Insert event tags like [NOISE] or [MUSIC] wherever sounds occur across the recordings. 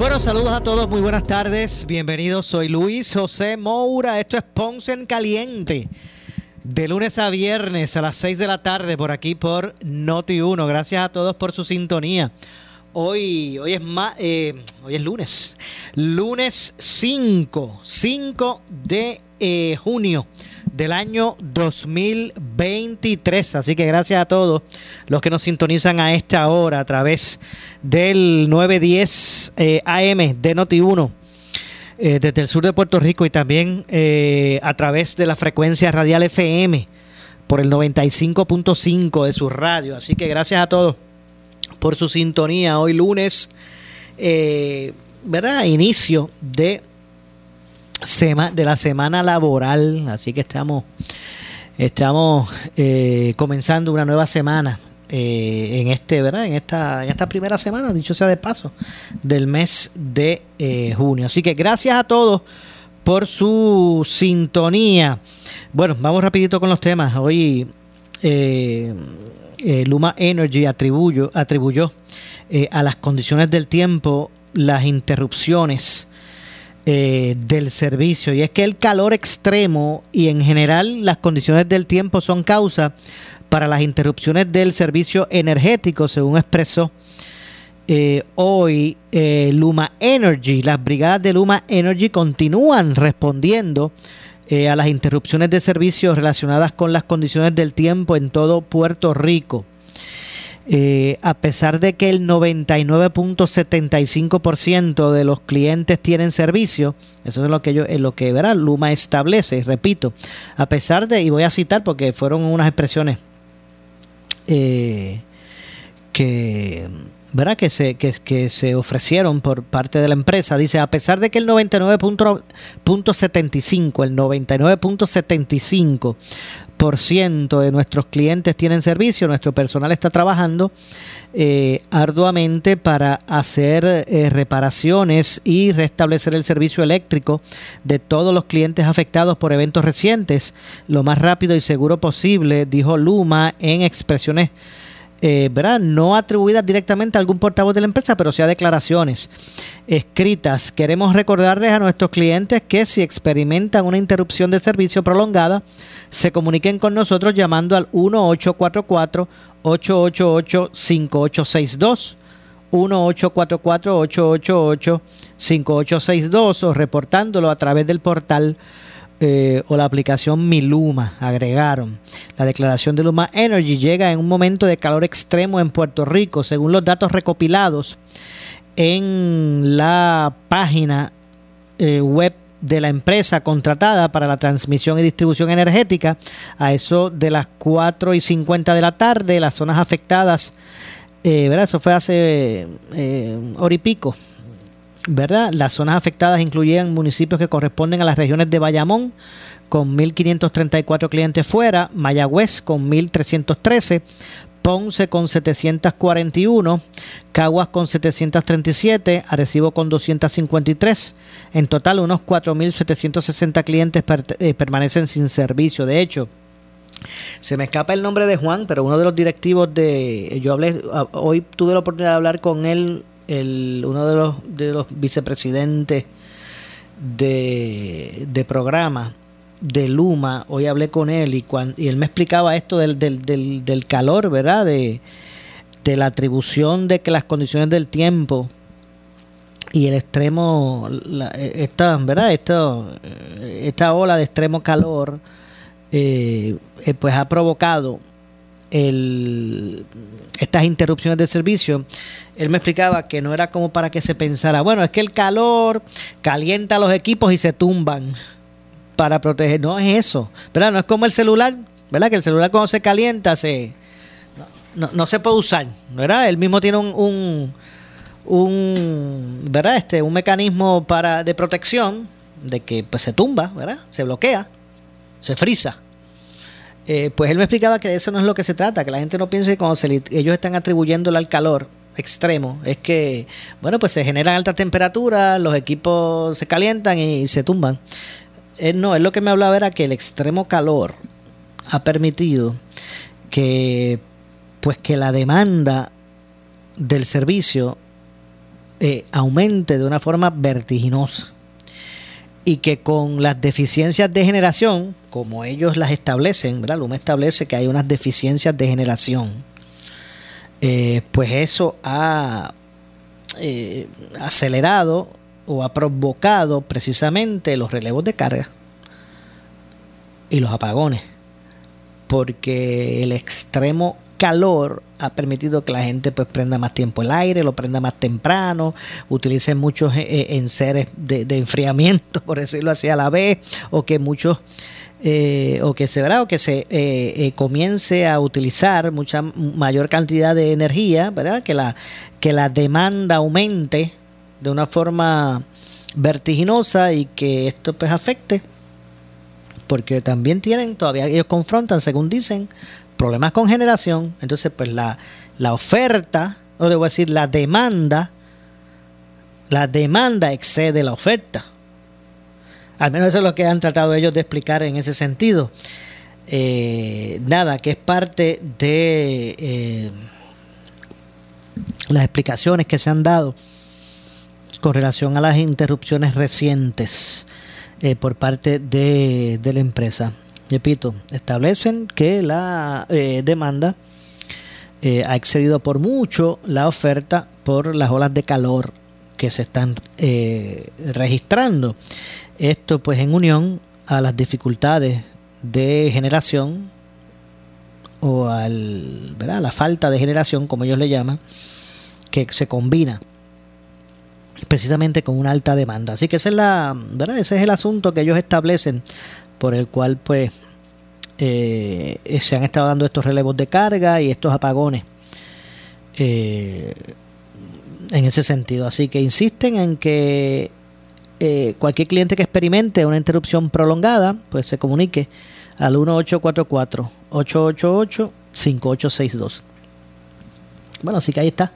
Bueno, saludos a todos, muy buenas tardes, bienvenidos, soy Luis José Moura, esto es Ponce en Caliente, de lunes a viernes a las 6 de la tarde por aquí por Noti 1, gracias a todos por su sintonía. Hoy, hoy, es, eh, hoy es lunes, lunes 5, 5 de eh, junio del año 2023. Así que gracias a todos los que nos sintonizan a esta hora a través del 910 eh, AM de Noti1. Eh, desde el sur de Puerto Rico y también eh, a través de la frecuencia radial FM por el 95.5 de su radio. Así que gracias a todos por su sintonía. Hoy lunes, ¿verdad? Inicio de de la semana laboral, así que estamos, estamos eh, comenzando una nueva semana eh, en este, ¿verdad? En esta, en esta primera semana, dicho sea de paso, del mes de eh, junio. Así que gracias a todos por su sintonía. Bueno, vamos rapidito con los temas. Hoy Luma Energy atribuyó, atribuyó a las condiciones del tiempo las interrupciones eh, del servicio. Y es que el calor extremo y en general las condiciones del tiempo son causa para las interrupciones del servicio energético, según expresó eh, hoy eh, Luma Energy. Las brigadas de Luma Energy continúan respondiendo a las interrupciones de servicio relacionadas con las condiciones del tiempo en todo Puerto Rico. Eh, a pesar de que el 99.75% de los clientes tienen servicio, eso es lo que yo, es lo que verá Luma establece, repito, a pesar de, y voy a citar porque fueron unas expresiones eh, que ¿verdad? Que se, que, se ofrecieron por parte de la empresa. Dice, a pesar de que el 99.75, el 99.75% de nuestros clientes tienen servicio, nuestro personal está trabajando eh, arduamente para hacer eh, reparaciones y restablecer el servicio eléctrico de todos los clientes afectados por eventos recientes lo más rápido y seguro posible, dijo Luma en expresiones eh, no atribuidas directamente a algún portavoz de la empresa, pero sí a declaraciones escritas. Queremos recordarles a nuestros clientes que si experimentan una interrupción de servicio prolongada, se comuniquen con nosotros llamando al 1844-888-5862. 1844-888-5862 o reportándolo a través del portal eh, o la aplicación Miluma agregaron. La declaración de Luma Energy llega en un momento de calor extremo en Puerto Rico, según los datos recopilados en la página eh, web de la empresa contratada para la transmisión y distribución energética. A eso de las 4 y 50 de la tarde, las zonas afectadas, eh, ¿verdad? Eso fue hace eh, hora y pico, ¿verdad? Las zonas afectadas incluían municipios que corresponden a las regiones de Bayamón, con 1.534 clientes fuera, Mayagüez con 1.313, Ponce con 741, Caguas con 737, Arecibo con 253. En total, unos 4.760 clientes eh, permanecen sin servicio. De hecho, se me escapa el nombre de Juan, pero uno de los directivos de. Yo hablé. Hoy tuve la oportunidad de hablar con él el, uno de los, de los vicepresidentes de, de programa de Luma, hoy hablé con él y, y él me explicaba esto del, del, del, calor, ¿verdad? De, de, la atribución de que las condiciones del tiempo y el extremo, esta, ¿verdad? Esto, esta ola de extremo calor, eh, eh, pues ha provocado el, estas interrupciones de servicio, él me explicaba que no era como para que se pensara, bueno, es que el calor calienta los equipos y se tumban para proteger. No es eso, ¿verdad? No es como el celular, ¿verdad? Que el celular cuando se calienta se no, no, se puede usar, ¿verdad? Él mismo tiene un, un, ¿verdad? Este, un mecanismo para, de protección de que pues, se tumba, ¿verdad? se bloquea, se frisa. Eh, pues él me explicaba que de eso no es lo que se trata, que la gente no piense que cuando ellos están atribuyéndole al calor extremo, es que, bueno, pues se generan altas temperaturas, los equipos se calientan y se tumban. no, es lo que me hablaba era que el extremo calor ha permitido que, pues que la demanda del servicio eh, aumente de una forma vertiginosa y que con las deficiencias de generación, como ellos las establecen, ¿verdad? Luma establece que hay unas deficiencias de generación, eh, pues eso ha eh, acelerado o ha provocado precisamente los relevos de carga y los apagones, porque el extremo calor ha permitido que la gente pues prenda más tiempo el aire, lo prenda más temprano, utilice muchos eh, enseres de, enfriamiento, [LAUGHS] por decirlo así a la vez, o que muchos eh, o que se verá o que se eh, comience a utilizar mucha mayor cantidad de energía, ¿verdad? Que la que la demanda aumente de una forma vertiginosa y que esto pues afecte porque también tienen todavía ellos confrontan según dicen problemas con generación, entonces pues la, la oferta, o debo decir la demanda, la demanda excede la oferta. Al menos eso es lo que han tratado ellos de explicar en ese sentido. Eh, nada, que es parte de eh, las explicaciones que se han dado con relación a las interrupciones recientes eh, por parte de, de la empresa repito, establecen que la eh, demanda eh, ha excedido por mucho la oferta por las olas de calor que se están eh, registrando. Esto pues en unión a las dificultades de generación o al, la falta de generación, como ellos le llaman, que se combina precisamente con una alta demanda. Así que esa es la, ¿verdad? ese es el asunto que ellos establecen por el cual pues eh, se han estado dando estos relevos de carga y estos apagones eh, en ese sentido. Así que insisten en que eh, cualquier cliente que experimente una interrupción prolongada, pues se comunique al 1844-888-5862. Bueno, así que ahí está.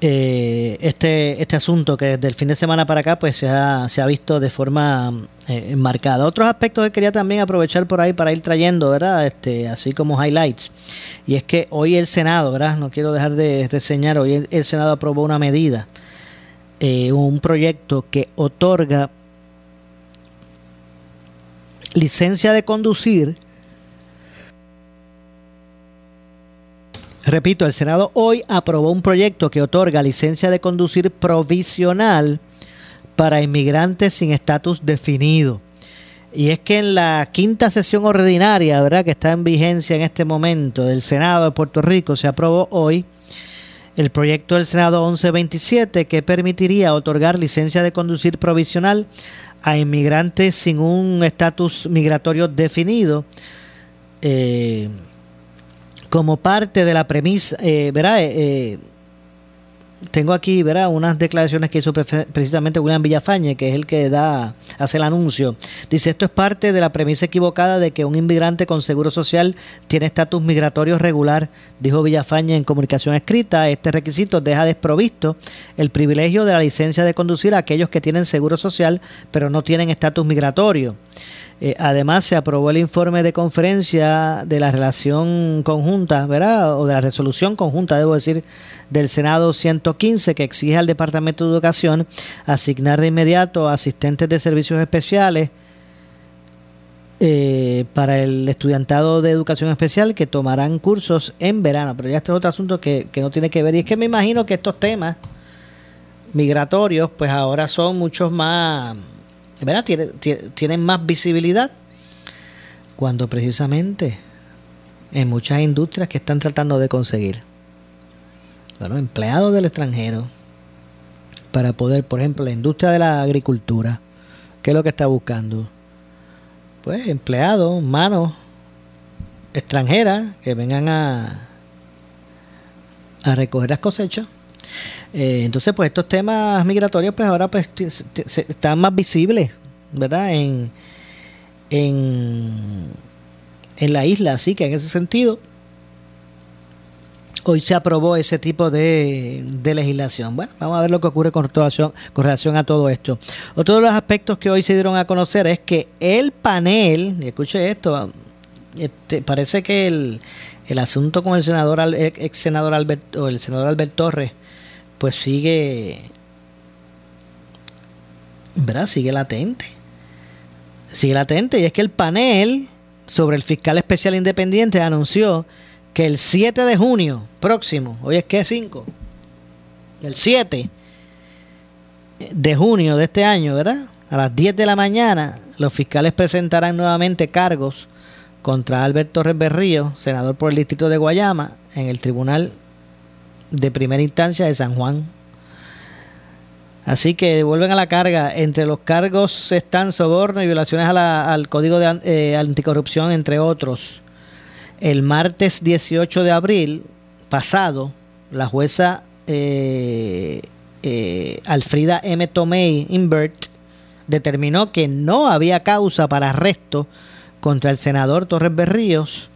Eh, este, este asunto que desde el fin de semana para acá pues se ha, se ha visto de forma eh, enmarcada. Otros aspectos que quería también aprovechar por ahí para ir trayendo, ¿verdad? Este, así como highlights. Y es que hoy el Senado, ¿verdad? No quiero dejar de reseñar, hoy el, Senado aprobó una medida, eh, un proyecto que otorga licencia de conducir Repito, el Senado hoy aprobó un proyecto que otorga licencia de conducir provisional para inmigrantes sin estatus definido. Y es que en la quinta sesión ordinaria, ¿verdad? que está en vigencia en este momento del Senado de Puerto Rico, se aprobó hoy el proyecto del Senado 1127 que permitiría otorgar licencia de conducir provisional a inmigrantes sin un estatus migratorio definido. Eh, como parte de la premisa, eh, ¿verdad? Eh, eh, tengo aquí, ¿verdad? Unas declaraciones que hizo precisamente William Villafañe, que es el que da, hace el anuncio. Dice, esto es parte de la premisa equivocada de que un inmigrante con seguro social tiene estatus migratorio regular, dijo Villafañe en comunicación escrita. Este requisito deja desprovisto el privilegio de la licencia de conducir a aquellos que tienen seguro social, pero no tienen estatus migratorio. Eh, además, se aprobó el informe de conferencia de la relación conjunta, ¿verdad? O de la resolución conjunta, debo decir, del Senado 115, que exige al Departamento de Educación asignar de inmediato asistentes de servicios especiales eh, para el estudiantado de educación especial que tomarán cursos en verano. Pero ya este es otro asunto que, que no tiene que ver. Y es que me imagino que estos temas migratorios, pues ahora son muchos más ¿verdad? tienen más visibilidad cuando precisamente en muchas industrias que están tratando de conseguir bueno, empleados del extranjero para poder, por ejemplo, la industria de la agricultura, ¿qué es lo que está buscando? Pues empleados, manos extranjeras que vengan a, a recoger las cosechas Eh, entonces, pues estos temas migratorios, pues ahora pues están más visibles, ¿verdad? En, en, en la isla, así que en ese sentido, hoy se aprobó ese tipo de, legislación. Bueno, vamos a ver lo que ocurre con relación, con relación a todo esto. Otro de los aspectos que hoy se dieron a conocer es que el panel, y escuche esto, este, parece que el, el asunto con el senador, ex senador Albert, o el senador Albert Torres, pues sigue, ¿verdad? Sigue latente. Sigue latente. Y es que el panel sobre el fiscal especial independiente anunció que el 7 de junio próximo, hoy es que 5, el 7 de junio de este año, ¿verdad? A las 10 de la mañana, los fiscales presentarán nuevamente cargos contra Albert Torres Berrío, senador por el distrito de Guayama, en el Tribunal de Primera Instancia de San Juan. Así que vuelven a la carga. Entre los cargos están soborno y violaciones al Código de eh, Anticorrupción, entre otros. El martes 18 de abril pasado, la jueza eh, eh, Alfrida M. Tomei Invert determinó que no había causa para arresto contra el senador Torres Berríos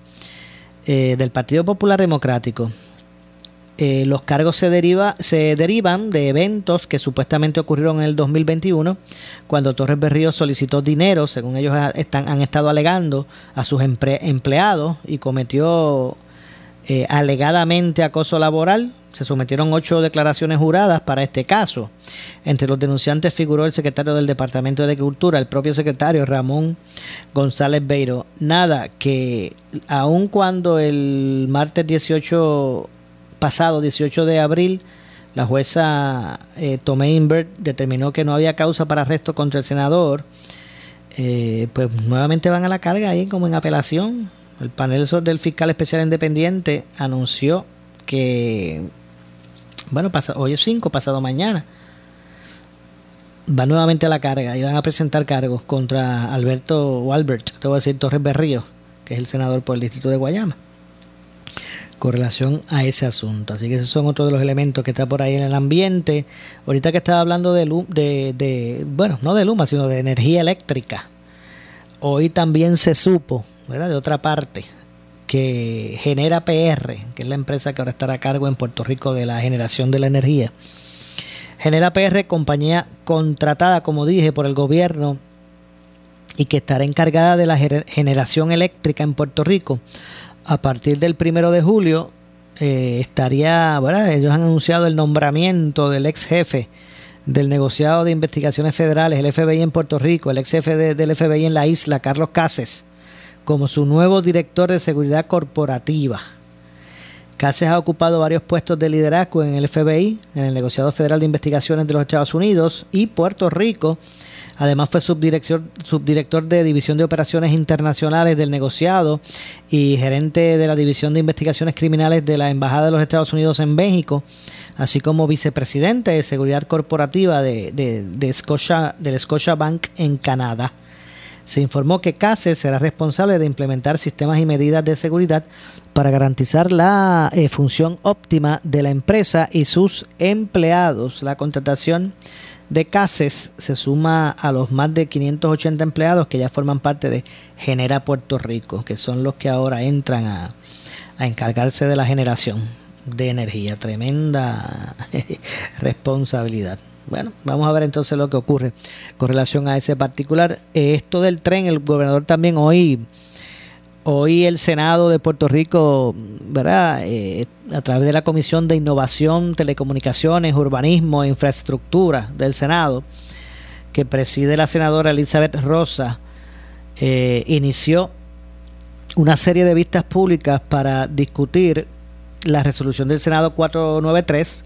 del Partido Popular Democrático. Eh, los cargos se, deriva, se derivan de eventos que supuestamente ocurrieron en el 2021, cuando Torres Berríos solicitó dinero, según ellos están, han estado alegando, a sus empleados y cometió eh, alegadamente acoso laboral. Se sometieron ocho declaraciones juradas para este caso. Entre los denunciantes figuró el secretario del Departamento de Agricultura, el propio secretario Ramón González Beiro. Nada, que aun cuando el martes 18 pasado, 18 de abril, la jueza eh, Tomé Invert determinó que no había causa para arresto contra el senador, eh, pues nuevamente van a la carga ahí como en apelación. El panel del fiscal especial independiente anunció que, bueno, pasa, hoy es 5, pasado mañana, va nuevamente a la carga y van a presentar cargos contra Alberto o Albert, te voy a decir Torres Berrío, que es el senador por el distrito de Guayama con relación a ese asunto. Así que esos son otros de los elementos que está por ahí en el ambiente. Ahorita que estaba hablando de, de, de bueno, no de Luma, sino de energía eléctrica. Hoy también se supo, ¿verdad? De otra parte, que Genera PR, que es la empresa que ahora estará a cargo en Puerto Rico de la generación de la energía. Genera PR, compañía contratada, como dije, por el gobierno y que estará encargada de la generación eléctrica en Puerto Rico a partir del primero de julio eh, estaría, ellos han anunciado el nombramiento del ex jefe del negociado de investigaciones federales, el FBI en Puerto Rico, el ex jefe del FBI en la isla, Carlos Cases, como su nuevo director de seguridad corporativa. Cases ha ocupado varios puestos de liderazgo en el FBI, en el negociado federal de investigaciones de los Estados Unidos y Puerto Rico Además fue subdirector, subdirector de División de Operaciones Internacionales del negociado y gerente de la División de Investigaciones Criminales de la Embajada de los Estados Unidos en México, así como vicepresidente de Seguridad Corporativa de, de, Scotia, del Scotia Bank en Canadá. Se informó que CASE será responsable de implementar sistemas y medidas de seguridad para garantizar la eh, función óptima de la empresa y sus empleados. La contratación de CASES se suma a los más de 580 empleados que ya forman parte de Genera Puerto Rico, que son los que ahora entran a, encargarse de la generación de energía. Tremenda [LAUGHS] responsabilidad. Bueno, vamos a ver entonces lo que ocurre con relación a ese particular. Esto del tren, el gobernador también hoy Hoy el Senado de Puerto Rico, ¿verdad? Eh, a través de la Comisión de Innovación, Telecomunicaciones, Urbanismo e Infraestructura del Senado, que preside la senadora Elizabeth Rosa, eh, inició una serie de vistas públicas para discutir la resolución del Senado 493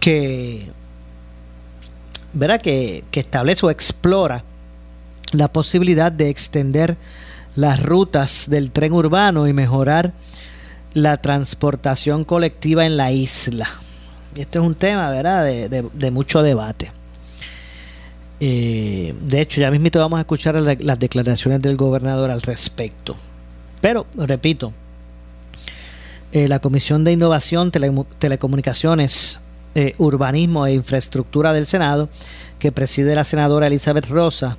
que, ¿verdad? que, que establece o explora la posibilidad de extender las rutas del tren urbano y mejorar la transportación colectiva en la isla. Este es un tema, ¿verdad?, de, mucho debate. Eh, de hecho, ya mismo vamos a escuchar las declaraciones del gobernador al respecto. Pero, repito, eh, la Comisión de Innovación, Telecomunicaciones, eh, Urbanismo e Infraestructura del Senado, que preside la senadora Elizabeth Rosa,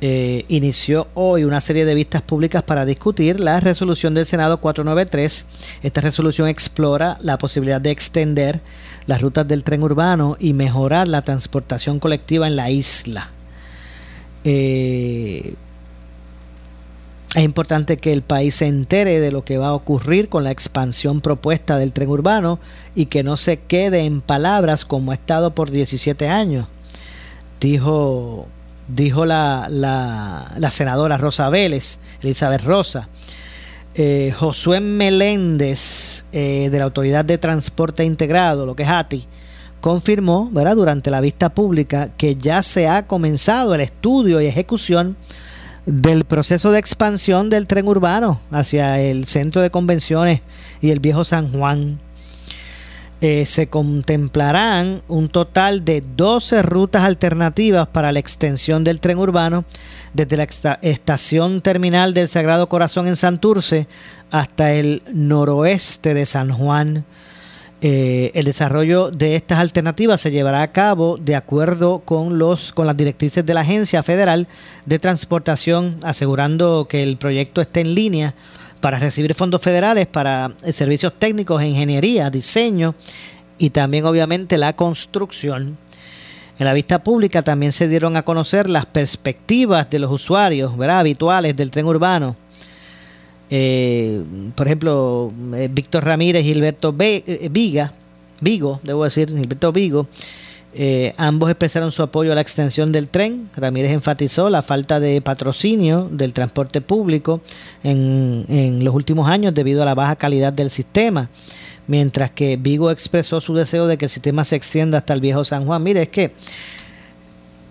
eh, inició hoy una serie de vistas públicas para discutir la resolución del Senado 493. Esta resolución explora la posibilidad de extender las rutas del tren urbano y mejorar la transportación colectiva en la isla. Eh, es importante que el país se entere de lo que va a ocurrir con la expansión propuesta del tren urbano y que no se quede en palabras como ha estado por 17 años, dijo dijo la, la, senadora Rosa Vélez, Elizabeth Rosa. Eh, Josué Meléndez, eh, de la Autoridad de Transporte Integrado, lo que es ATI, confirmó ¿verdad? durante la vista pública que ya se ha comenzado el estudio y ejecución del proceso de expansión del tren urbano hacia el centro de convenciones y el viejo San Juan. Eh, se contemplarán un total de 12 rutas alternativas para la extensión del tren urbano desde la estación terminal del Sagrado Corazón en Santurce hasta el noroeste de San Juan. Eh, el desarrollo de estas alternativas se llevará a cabo de acuerdo con, los, con las directrices de la Agencia Federal de Transportación, asegurando que el proyecto esté en línea para recibir fondos federales para eh, servicios técnicos, ingeniería, diseño y también obviamente la construcción. En la vista pública también se dieron a conocer las perspectivas de los usuarios ¿verdad? habituales del tren urbano. Eh, por ejemplo, eh, Víctor Ramírez y Gilberto Viga, Vigo, debo decir, Gilberto Vigo, eh, ambos expresaron su apoyo a la extensión del tren. Ramírez enfatizó la falta de patrocinio del transporte público en, los últimos años debido a la baja calidad del sistema, mientras que Vigo expresó su deseo de que el sistema se extienda hasta el viejo San Juan. Mire, es que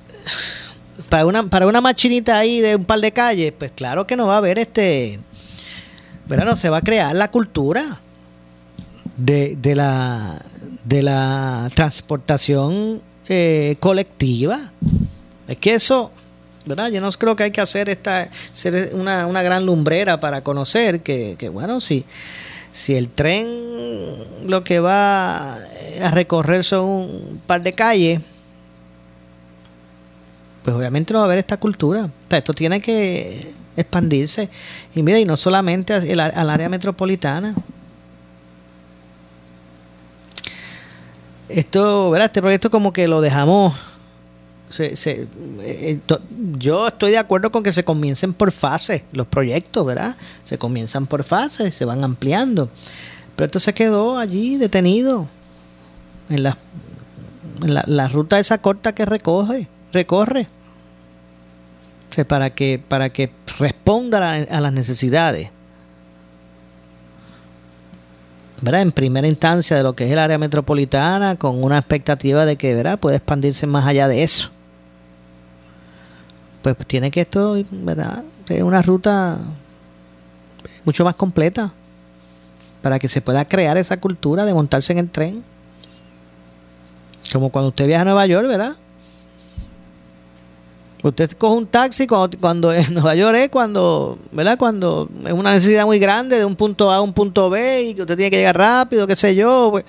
[SIGHS] para una, para una machinita ahí de un par de calles, pues claro que no va a haber este, no se va a crear la cultura de, de la de la transportación eh, colectiva. Es que eso, ¿verdad? Yo no creo que hay que hacer esta, ser una, una gran lumbrera para conocer que, que, bueno, si, si el tren lo que va a recorrer son un par de calles, pues obviamente no va a haber esta cultura. esto tiene que expandirse. Y mira, y no solamente al área metropolitana. Esto, ¿verdad? Este proyecto como que lo dejamos. Se, eh, yo estoy de acuerdo con que se comiencen por fases los proyectos, ¿verdad? Se comienzan por fases, se van ampliando. Pero esto se quedó allí detenido en la, la, ruta esa corta que recoge, recorre. para que, para que responda a las necesidades en primera instancia de lo que es el área metropolitana con una expectativa de que ¿verdad? puede expandirse más allá de eso. Pues tiene que esto, ¿verdad? Es una ruta mucho más completa para que se pueda crear esa cultura de montarse en el tren. Como cuando usted viaja a Nueva York, ¿verdad? Usted coge un taxi cuando, en [LAUGHS] Nueva York es cuando, ¿verdad? Cuando es una necesidad muy grande de un punto A a un punto B y que usted tiene que llegar rápido, qué sé yo. Pues.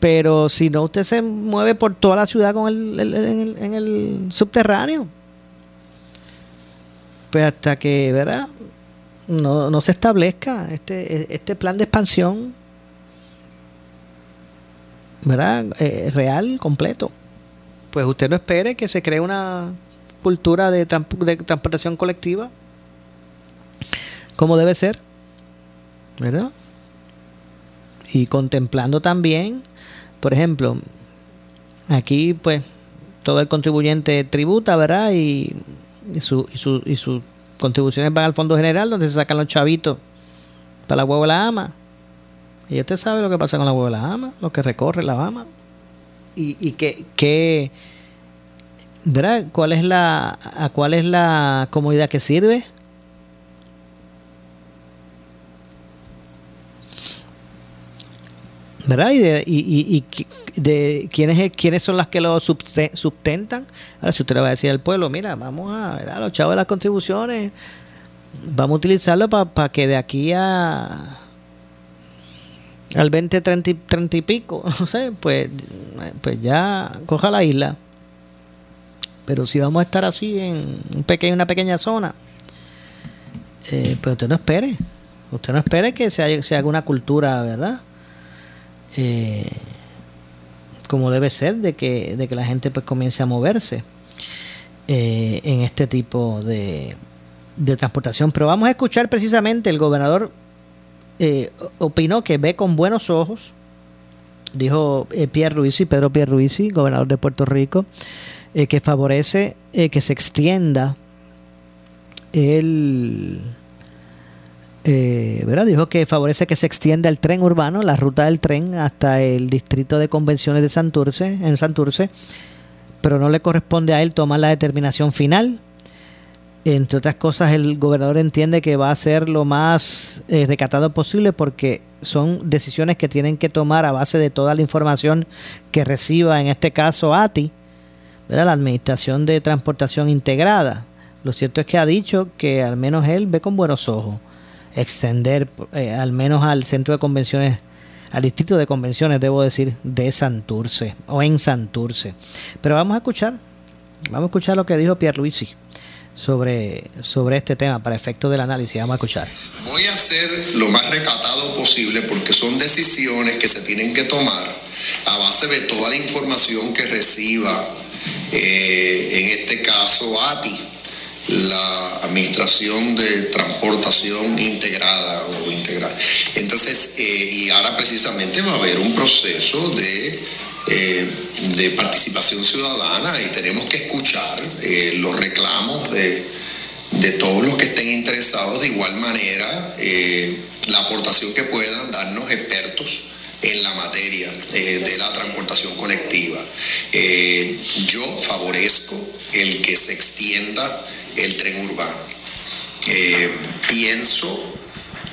pero si no, usted se mueve por toda la ciudad con el, en, el, subterráneo. Pues hasta que, ¿verdad? No, no se establezca este, este plan de expansión, ¿verdad? Eh, real, completo. Pues usted no espere que se cree una cultura de, transportación colectiva como debe ser, ¿verdad? Y contemplando también, por ejemplo, aquí pues todo el contribuyente tributa, ¿verdad? Y, y, su, y, su, y sus contribuciones van al Fondo General donde se sacan los chavitos para la huevo de la ama. Y usted sabe lo que pasa con la huevo de la ama, lo que recorre la ama. Y, y que, que ¿verdad? ¿Cuál es la, a cuál es la comunidad que sirve? ¿verdad? Y de, y, de quiénes, quiénes son las que lo sustentan. Ahora, si usted le va a decir al pueblo, mira, vamos a, ¿verdad? los chavos de las contribuciones, vamos a utilizarlo para que de aquí a al 20, 30, y- 30 y pico, [LAUGHS] no sé, pues, pues ya coja la isla. Pero si vamos a estar así en una pequeña zona, eh, pues usted no espere. Usted no espere que se, haya- se haga una cultura, ¿verdad? Eh, como debe ser, de que, de que la gente pues comience a moverse eh, en este tipo de, de transportación. Pero vamos a escuchar precisamente el gobernador eh, opinó que ve con buenos ojos, dijo eh, Pierre Ruiz Pedro Pierre gobernador de Puerto Rico, eh, que favorece eh, que se extienda el eh, ¿verdad? dijo que favorece que se extienda el tren urbano, la ruta del tren hasta el distrito de convenciones de Santurce, en Santurce, pero no le corresponde a él tomar la determinación final. Entre otras cosas, el gobernador entiende que va a ser lo más recatado posible porque son decisiones que tienen que tomar a base de toda la información que reciba, en este caso ATI, ¿verdad? la Administración de Transportación Integrada. Lo cierto es que ha dicho que al menos él ve con buenos ojos extender eh, al menos al centro de convenciones, al distrito de convenciones, debo decir, de Santurce o en Santurce. Pero vamos a escuchar, vamos a escuchar lo que dijo Pierluisi sobre, sobre este tema para efecto del análisis. Vamos a escuchar. Voy a ser lo más recatado posible porque son decisiones que se tienen que tomar a base de toda la información que reciba, eh, en este caso ATI, la Administración de Transportación Integrada o Integrada. Entonces, eh, y ahora precisamente va a haber un proceso de, eh, de participación ciudadana y tenemos que escuchar los reclamos de, de todos los que estén interesados, de igual manera la aportación que puedan darnos expertos en la materia eh, de la transportación colectiva. Eh, yo favorezco el que se extienda el tren urbano. Eh, pienso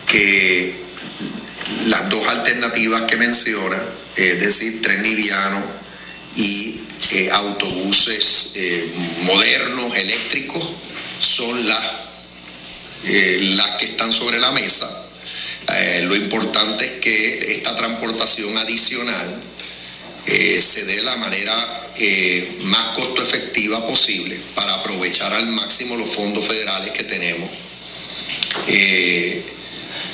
que las dos alternativas que menciona, es decir, tren liviano y autobuses modernos, eléctricos, son las, las que están sobre la mesa. Eh, lo importante es que esta transportación adicional eh, se dé de la manera eh, más costo efectiva posible para aprovechar al máximo los fondos federales que tenemos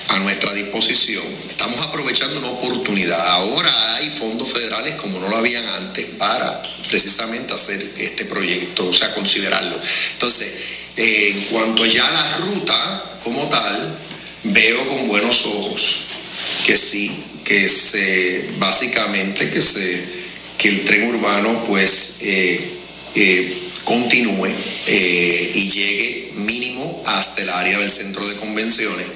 a nuestra disposición. Estamos aprovechando una oportunidad. Ahora hay fondos federales como no lo habían antes para precisamente hacer este proyecto, o sea, considerarlo. Entonces, en cuanto ya a la ruta como tal, veo con buenos ojos que sí, que se, básicamente que se, que el tren urbano pues eh, eh, continúe eh, y llegue mínimo hasta el área del centro de convenciones,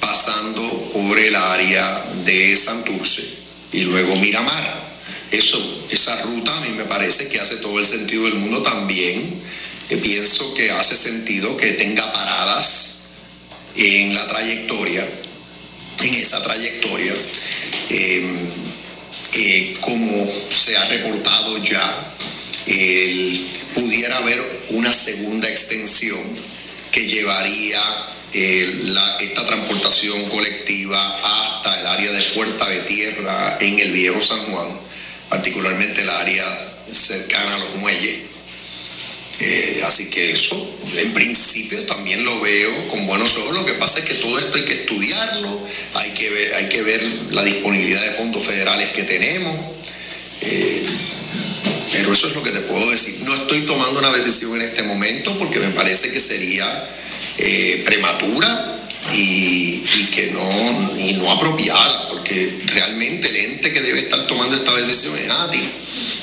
pasando por el área de Santurce y luego Miramar. Eso, esa ruta a mí me parece que hace todo el sentido del mundo también. Eh, pienso que hace sentido que tenga paradas en la trayectoria, en esa trayectoria, eh, eh, como se ha reportado ya, pudiera haber una segunda extensión que llevaría la- esta transportación colectiva hasta el área de Puerta de Tierra en el Viejo San Juan, particularmente el área cercana a los muelles. Eh, así que eso, en principio, también lo veo con buenos ojos. Lo que pasa es que todo esto hay que estudiarlo, hay que ver, hay que ver la disponibilidad de fondos federales que tenemos. Eh, pero eso es lo que te puedo decir. No estoy tomando una decisión en este momento porque me parece que sería eh, prematura y, y que no, y no apropiada, porque realmente el ente que debe estar tomando esta decisión es ATI.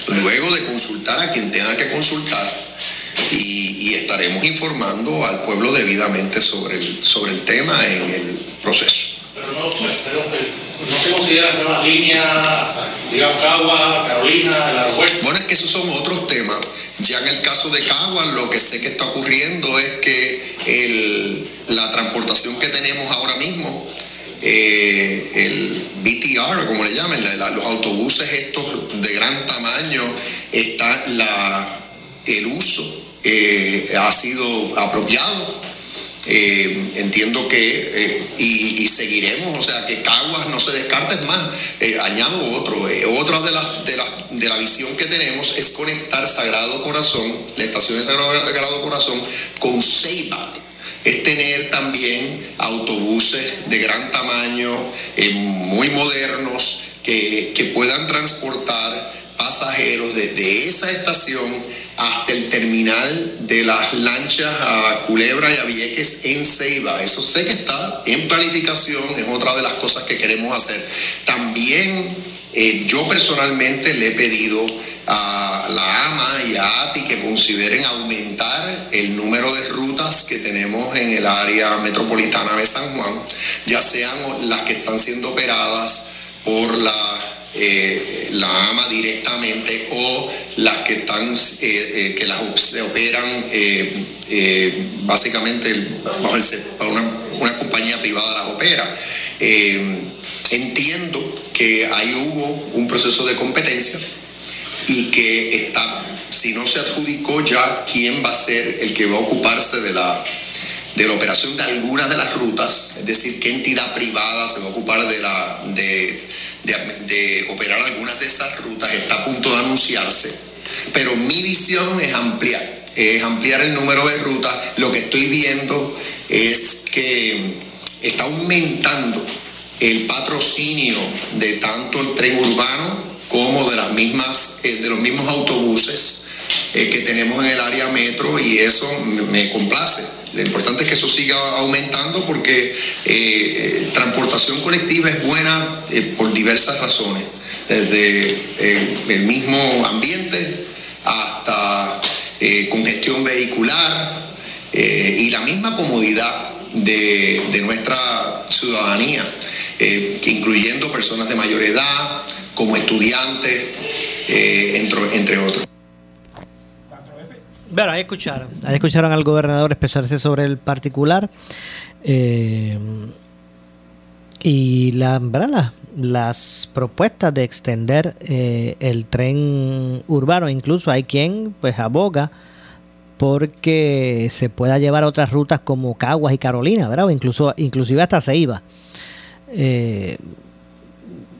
Luego de consultar a quien tenga que consultar estaremos informando al pueblo debidamente sobre el, sobre el tema en el proceso. Pero no, pero, no se consideran nuevas líneas, digamos, Cagua, Carolina, el aeropuerto. Bueno, es que esos son otros temas. Ya en el caso de Caguas, lo que sé que está ocurriendo es que el- la transportación que tenemos ahora mismo, eh, el BTR, como le llaman, la- la- los autobuses estos de gran tamaño, está la, el uso eh, ha sido apropiado. Eh, entiendo que, eh, y, seguiremos, o sea, que Caguas no se descarta, es más, añado otro, otra de las de, la, de la visión que tenemos es conectar Sagrado Corazón, la estación de Sagrado Corazón, con Ceiba, es tener también autobuses de gran tamaño, muy modernos, que, que puedan transportar pasajeros desde esa estación hasta el terminal de las lanchas a Culebra y a Vieques en Ceiba. Eso sé que está en planificación, es otra de las cosas que queremos hacer. También eh, yo personalmente le he pedido a la AMA y a ATI que consideren aumentar el número de rutas que tenemos en el área metropolitana de San Juan, ya sean las que están siendo operadas por la eh, la AMA directamente o las que están eh, eh, que las operan básicamente bajo el, una, una, compañía privada las opera. entiendo que ahí hubo un proceso de competencia y que está, si no se adjudicó ya, quién va a ser el que va a ocuparse de la de la operación de algunas de las rutas, es decir, qué entidad privada se va a ocupar de la de de, operar algunas de esas rutas, está a punto de anunciarse, pero mi visión es ampliar, es ampliar el número de rutas. Lo que estoy viendo es que está aumentando el patrocinio de tanto el tren urbano como de las mismas eh, de los mismos autobuses eh, que tenemos en el área metro y eso me complace. Lo importante es que eso siga aumentando porque eh, transportación colectiva es buena eh, por diversas razones, desde eh, el mismo ambiente hasta congestión vehicular y la misma comodidad de, nuestra ciudadanía, incluyendo personas de mayor edad, como estudiantes, entre, entre otros. Bueno, ahí escucharon. Ahí escucharon al gobernador expresarse sobre el particular. Eh, y la, las propuestas de extender eh, el tren urbano, incluso hay quien pues aboga porque se pueda llevar otras rutas como Caguas y Carolina, ¿verdad? incluso, inclusive hasta Ceiba. Eh,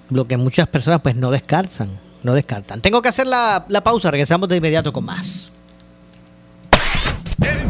lo que muchas personas pues no descartan, no descartan. Tengo que hacer la pausa, regresamos de inmediato con más.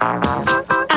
Música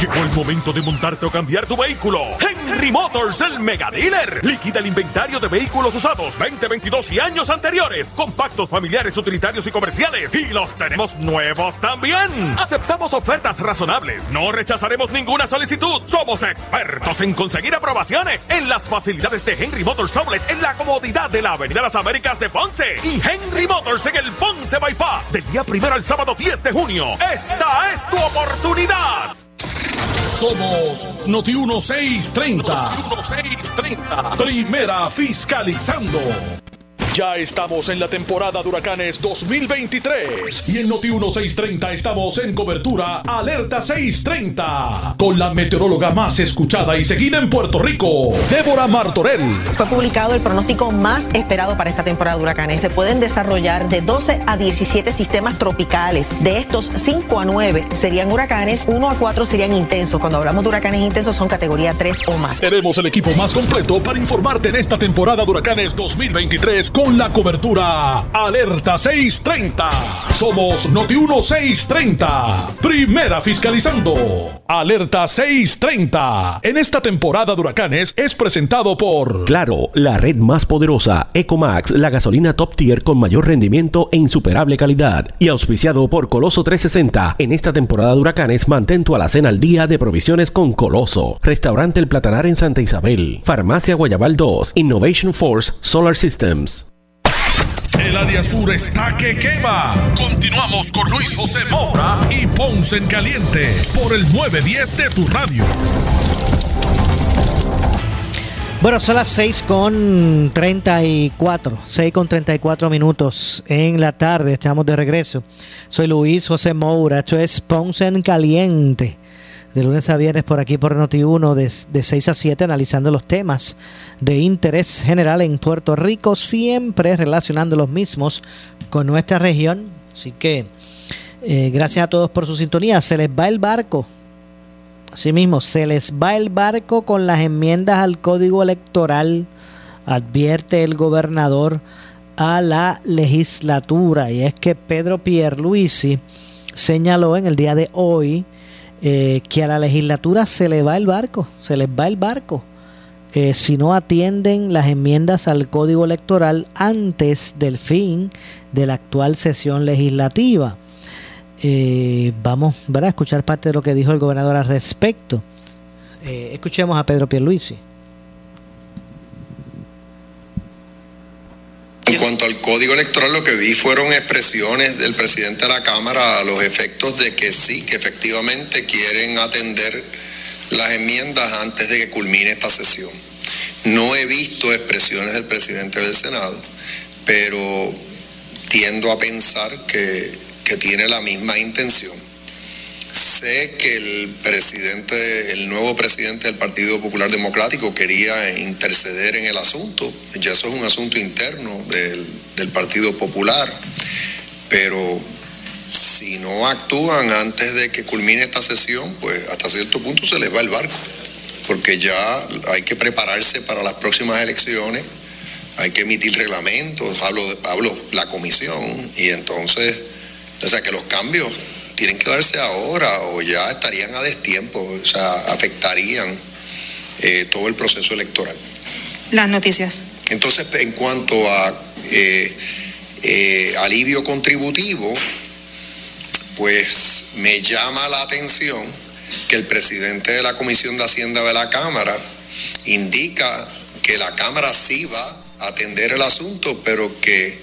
Llegó el momento de montarte o cambiar tu vehículo. Henry Motors, el mega dealer. Liquida el inventario de vehículos usados 2022 y años anteriores. Compactos, familiares, utilitarios y comerciales. Y los tenemos nuevos también. Aceptamos ofertas razonables. No rechazaremos ninguna solicitud. Somos expertos en conseguir aprobaciones. En las facilidades de Henry Motors Outlet en la comodidad de la Avenida Las Américas de Ponce. Y Henry Motors en el Ponce Bypass. Del día primero al sábado 10 de junio. Esta es tu oportunidad. Somos Noti 1630. Noti 1630. Primera fiscalizando. Ya estamos en la temporada de huracanes 2023 y en Noti 1630 estamos en cobertura Alerta 630 con la meteoróloga más escuchada y seguida en Puerto Rico, Débora Martorell. Fue publicado el pronóstico más esperado para esta temporada de huracanes. Se pueden desarrollar de 12 a 17 sistemas tropicales. De estos, 5 a 9 serían huracanes, 1 a 4 serían intensos. Cuando hablamos de huracanes intensos son categoría 3 o más. Tenemos el equipo más completo para informarte en esta temporada de huracanes 2023 con la cobertura Alerta 630. Somos Noti 630. Primera fiscalizando. Alerta 630. En esta temporada de huracanes es presentado por Claro, la red más poderosa, Ecomax, la gasolina top tier con mayor rendimiento e insuperable calidad. Y auspiciado por Coloso 360. En esta temporada de huracanes mantén tu alacena al día de provisiones con Coloso. Restaurante El Platanar en Santa Isabel. Farmacia Guayabal 2. Innovation Force Solar Systems. El área sur está que quema. Continuamos con Luis José Moura y Ponce en Caliente por el 910 de tu radio. Bueno, son las 6 con 34, 6 con 34 minutos en la tarde, estamos de regreso. Soy Luis José Moura, esto es Ponce en Caliente, de lunes a viernes por aquí por Noti1, de, de 6 a 7, analizando los temas de interés general en Puerto Rico, siempre relacionando los mismos con nuestra región. Así que eh, gracias a todos por su sintonía, se les va el barco. Asimismo, se les va el barco con las enmiendas al código electoral, advierte el gobernador a la legislatura. Y es que Pedro Pierluisi señaló en el día de hoy eh, que a la legislatura se le va el barco, se les va el barco. Eh, si no atienden las enmiendas al código electoral antes del fin de la actual sesión legislativa. Eh, vamos ¿verdad? a escuchar parte de lo que dijo el gobernador al respecto. Eh, escuchemos a Pedro Pierluisi. En cuanto al código electoral, lo que vi fueron expresiones del presidente de la Cámara a los efectos de que sí, que efectivamente quieren atender las enmiendas antes de que culmine esta sesión. No he visto expresiones del presidente del Senado, pero tiendo a pensar que, que tiene la misma intención. Sé que el presidente, el nuevo presidente del Partido Popular Democrático quería interceder en el asunto. Ya eso es un asunto interno del, del Partido Popular. Pero si no actúan antes de que culmine esta sesión, pues hasta cierto punto se les va el barco. Porque ya hay que prepararse para las próximas elecciones, hay que emitir reglamentos, hablo de hablo la comisión, y entonces, o sea que los cambios tienen que darse ahora o ya estarían a destiempo, o sea, afectarían eh, todo el proceso electoral. Las noticias. Entonces, en cuanto a eh, eh, alivio contributivo, pues me llama la atención que el presidente de la Comisión de Hacienda de la Cámara indica que la Cámara sí va a atender el asunto, pero que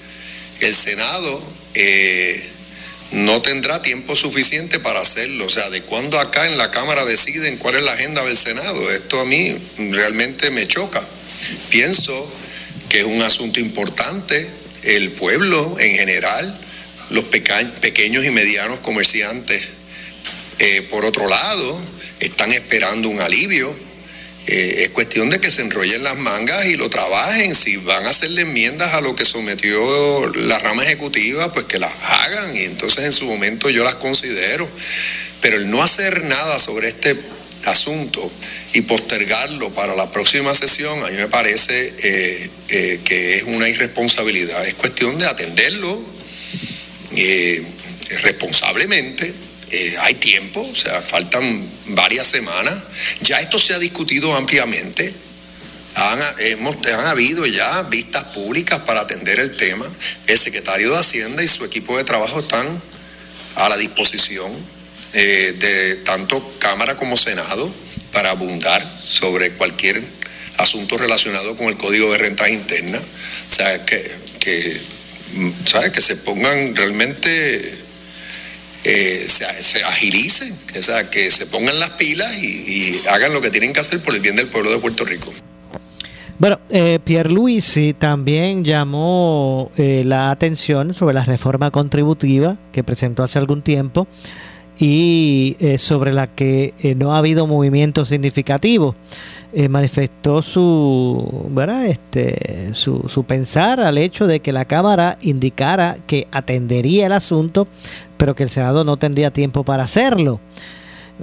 el Senado eh, no tendrá tiempo suficiente para hacerlo. O sea, de cuándo acá en la Cámara deciden cuál es la agenda del Senado. Esto a mí realmente me choca. Pienso que es un asunto importante. El pueblo en general, los pequeños y medianos comerciantes, eh, por otro lado, están esperando un alivio. Eh, es cuestión de que se enrollen las mangas y lo trabajen. Si van a hacerle enmiendas a lo que sometió la rama ejecutiva, pues que las hagan y entonces en su momento yo las considero. Pero el no hacer nada sobre este asunto y postergarlo para la próxima sesión, a mí me parece eh, eh, que es una irresponsabilidad. Es cuestión de atenderlo eh, responsablemente. Hay tiempo, o sea, faltan varias semanas. Ya esto se ha discutido ampliamente. Han, han habido ya vistas públicas para atender el tema. El secretario de Hacienda y su equipo de trabajo están a la disposición eh, de tanto Cámara como Senado para abundar sobre cualquier asunto relacionado con el Código de Rentas Internas. O sea, que, que, ¿sabe? que se pongan realmente, eh, se, se, agilicen, o sea, que se pongan las pilas y, y hagan lo que tienen que hacer por el bien del pueblo de Puerto Rico. Bueno, eh, Pierluisi también llamó eh, la atención sobre la reforma contributiva que presentó hace algún tiempo y eh, sobre la que eh, no ha habido movimiento significativo. Eh, manifestó su, ¿verdad? Este, su, su pensar al hecho de que la Cámara indicara que atendería el asunto, pero que el Senado no tendría tiempo para hacerlo.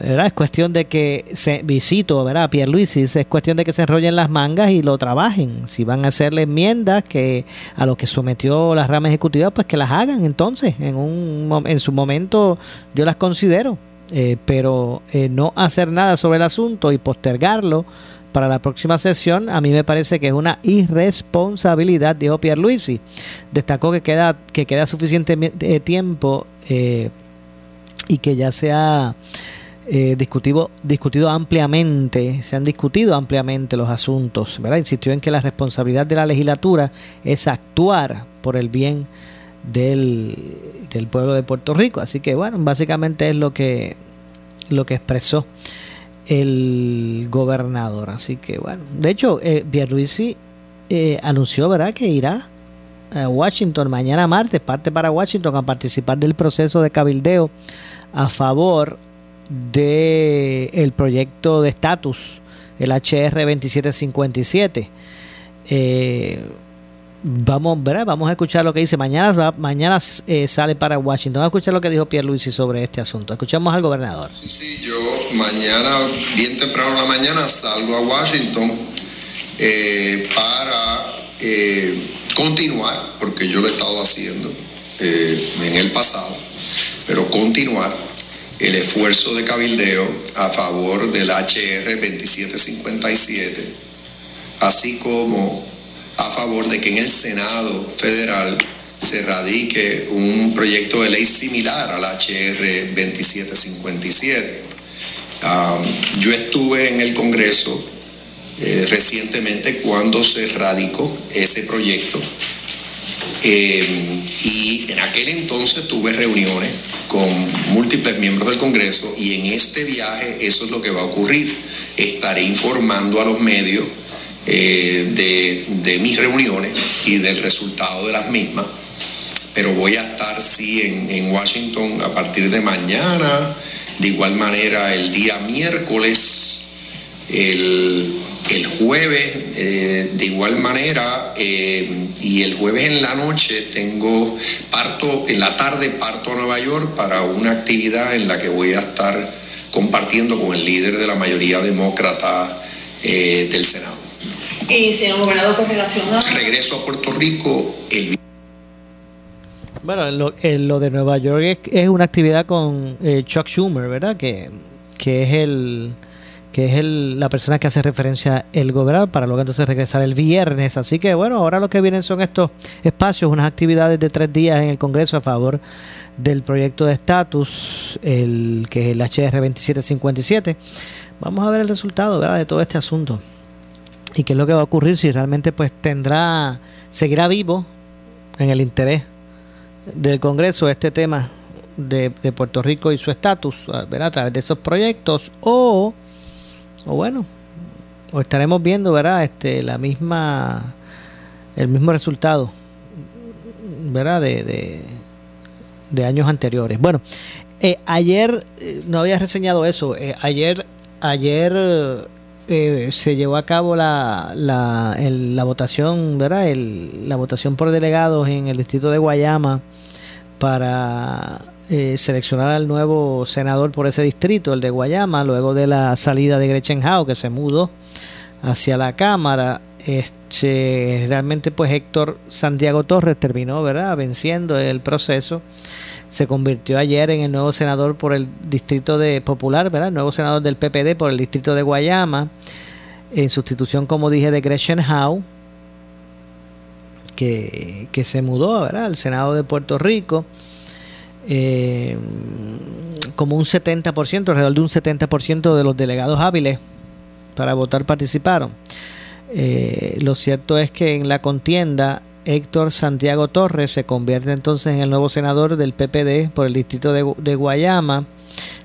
Es cuestión de que se visito, ¿verdad? Pierre Luis es cuestión de que se enrollen las mangas y lo trabajen. Si van a hacerle enmiendas que a lo que sometió la rama ejecutiva, pues que las hagan entonces. En un en su momento yo las considero, eh, pero eh, no hacer nada sobre el asunto y postergarlo para la próxima sesión, a mí me parece que es una irresponsabilidad, dijo Pierluisi. Destacó que queda, que queda suficiente eh, tiempo y que ya se ha eh, discutido, discutido ampliamente, se han discutido ampliamente los asuntos, ¿verdad? Insistió en que la responsabilidad de la legislatura es actuar por el bien del, del pueblo de Puerto Rico. Así que bueno, básicamente es lo que, lo que expresó el gobernador. Así que bueno, de hecho, eh, Pierluisi eh, anunció, ¿verdad?, que irá a Washington mañana martes, parte para Washington a participar del proceso de cabildeo a favor de el proyecto de estatus, el HR 2757. Eh, vamos, ¿verdad? vamos a escuchar lo que dice. Mañana, mañana eh, sale para Washington. Vamos a escuchar lo que dijo Pierluisi sobre este asunto. Escuchamos al gobernador. Sí, sí, yo mañana, bien temprano en la mañana, salgo a Washington eh, para continuar, porque yo lo he estado haciendo en el pasado, pero continuar el esfuerzo de cabildeo a favor del HR 2757, así como a favor de que en el Senado federal se radique un proyecto de ley similar al HR 2757. Um, yo estuve en el Congreso eh, recientemente cuando se radicó ese proyecto eh, y en aquel entonces tuve reuniones con múltiples miembros del Congreso y en este viaje eso es lo que va a ocurrir. Estaré informando a los medios eh, de, mis reuniones y del resultado de las mismas, pero voy a estar sí en, en Washington a partir de mañana, de igual manera el día miércoles, el, el jueves, eh, de igual manera, eh, y el jueves en la noche tengo, parto, en la tarde parto a Nueva York para una actividad en la que voy a estar compartiendo con el líder de la mayoría demócrata eh, del Senado. Y señor gobernador, con relación a... Regreso a Puerto Rico el Bueno, lo, lo de Nueva York es, es una actividad con eh, Chuck Schumer, ¿verdad? Que, que es el que es el, la persona que hace referencia el gobernador para luego entonces regresar el viernes. Así que bueno, ahora lo que vienen son estos espacios, unas actividades de tres días en el Congreso a favor del proyecto de estatus, el que es el HR 2757. Vamos a ver el resultado ¿verdad? de todo este asunto y qué es lo que va a ocurrir si realmente pues tendrá, seguirá vivo en el interés del Congreso este tema de, de Puerto Rico y su estatus a través de esos proyectos o, o bueno o estaremos viendo verdad este la misma el mismo resultado verdad de, de, años anteriores. Bueno eh, ayer eh, no había reseñado eso eh, ayer ayer se llevó a cabo la, la, el- la votación, ¿verdad? El- la votación por delegados en el distrito de Guayama para eh, seleccionar al nuevo senador por ese distrito, el de Guayama, luego de la salida de Gretchen Howe, que se mudó hacia la Cámara. Este, realmente pues Héctor Santiago Torres terminó, ¿verdad? Venciendo el proceso se convirtió ayer en el nuevo senador por el distrito de Popular, ¿verdad? El nuevo senador del PPD por el distrito de Guayama, en sustitución, como dije, de Gretchen Howe, que, que se mudó, ¿verdad? Al Senado de Puerto Rico. Eh, como un 70%, alrededor de un 70% de los delegados hábiles para votar participaron. Eh, lo cierto es que en la contienda Héctor Santiago Torres se convierte entonces en el nuevo senador del PPD por el distrito de, Guayama,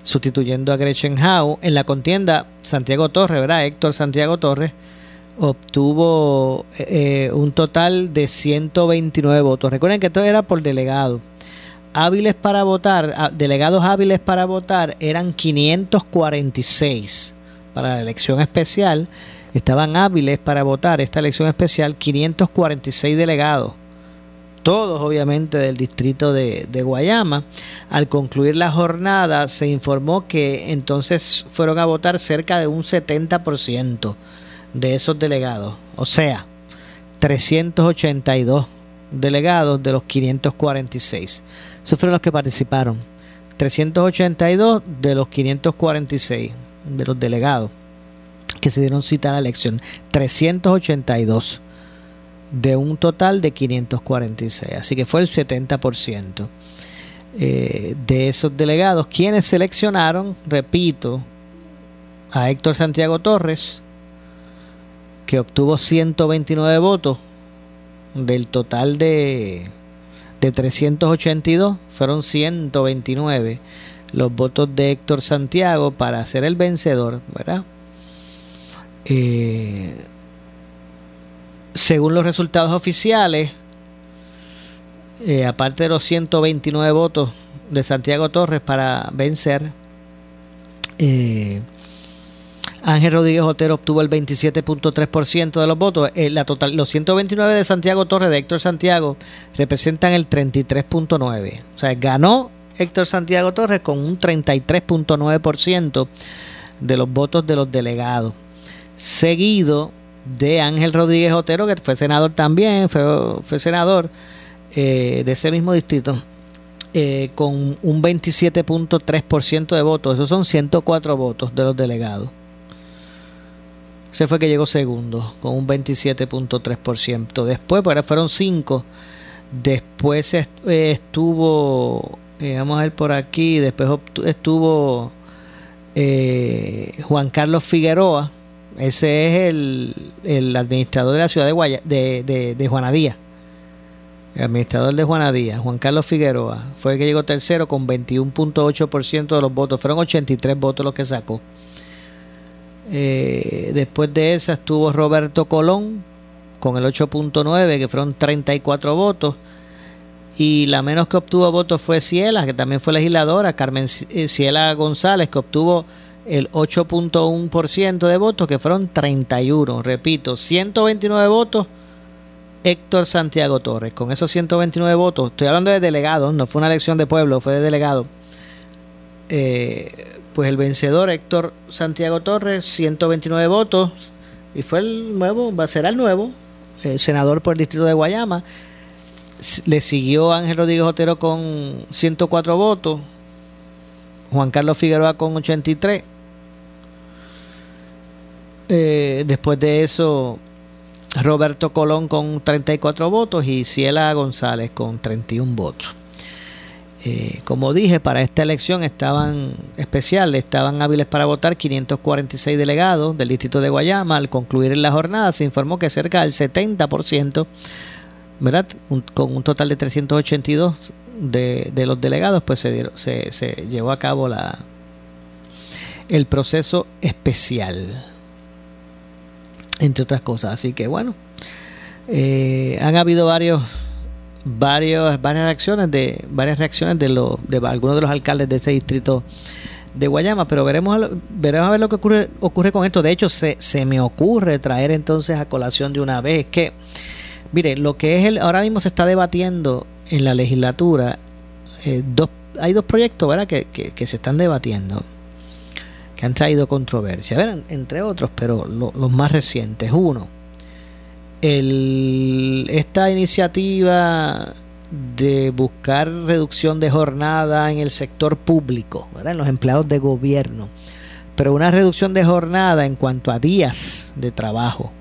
sustituyendo a Gretchen Howe. En la contienda, Santiago Torres, ¿verdad? Héctor Santiago Torres obtuvo eh, un total de 129 votos. Recuerden que esto era por delegado. Hábiles para votar, ah, delegados hábiles para votar eran 546 para la elección especial. Estaban hábiles para votar esta elección especial 546 delegados todos obviamente del distrito de, Guayama. Al concluir la jornada se informó que entonces fueron a votar cerca de un 70% de esos delegados, o sea, 382 delegados de los 546. Fueron los que participaron. 382 de los 546 de los delegados que se dieron cita a la elección. 382 de un total de 546. Así que fue el 70% eh, de esos delegados quienes seleccionaron, repito, a Héctor Santiago Torres, que obtuvo 129 votos del total de, de 382, fueron 129 los votos de Héctor Santiago para ser el vencedor, ¿verdad? Eh, según los resultados oficiales, eh, aparte de los 129 votos de Santiago Torres para vencer, eh, Ángel Rodríguez Otero obtuvo el 27.3% de los votos. Eh, la total, los 129 de Santiago Torres, de Héctor Santiago, representan el 33.9%. O sea, ganó Héctor Santiago Torres con un 33.9% de los votos de los delegados. Seguido de Ángel Rodríguez Otero, que fue senador también, fue, senador eh, de ese mismo distrito, eh, con un 27.3% de votos. Esos son 104 votos de los delegados. Ese fue que llegó segundo, con un 27.3%. Después, pues fueron 5. Después eh, estuvo, vamos a ver por aquí, después estuvo Juan Carlos Figueroa, ese es el, el administrador de la ciudad de, Guaya, de, de, de Juanadía. El administrador de Juanadía, Juan Carlos Figueroa, fue el que llegó tercero con 21.8% de los votos. Fueron 83 votos los que sacó. Eh, después de esa estuvo Roberto Colón con el 8.9, que fueron 34 votos. Y la menos que obtuvo votos fue Ciela, que también fue legisladora, Carmen eh, Ciela González, que obtuvo el 8.1% de votos, que fueron 31. Repito, 129 votos, Héctor Santiago Torres. Con esos 129 votos, estoy hablando de delegados, no fue una elección de pueblo, fue de delegado. Eh, pues el vencedor, Héctor Santiago Torres, 129 votos, y fue el nuevo, va a ser el nuevo eh, senador por el distrito de Guayama. Le siguió Ángel Rodríguez Otero con 104 votos, Juan Carlos Figueroa con 83 eh, después de eso, Roberto Colón con 34 votos y Ciela González con 31 votos. Eh, como dije, para esta elección estaban especiales, estaban hábiles para votar 546 delegados del distrito de Guayama. Al concluir la jornada se informó que cerca del 70%, ¿verdad? con un total de 382 de, de los delegados, pues se, se, se llevó a cabo la, el proceso especial entre otras cosas. Así que bueno, eh, han habido varios, varios, varias reacciones de varias reacciones de, lo, de algunos de los alcaldes de ese distrito de Guayama, pero veremos, veremos a ver lo que ocurre, ocurre con esto. De hecho, se, se me ocurre traer entonces a colación de una vez que, mire, lo que es el, ahora mismo se está debatiendo en la legislatura, eh, dos, hay dos proyectos ¿verdad? Que, que, que se están debatiendo que han traído controversia, entre otros, pero los más recientes. Uno, esta iniciativa de buscar reducción de jornada en el sector público, en los empleados de gobierno, pero una reducción de jornada en cuanto a días de trabajo.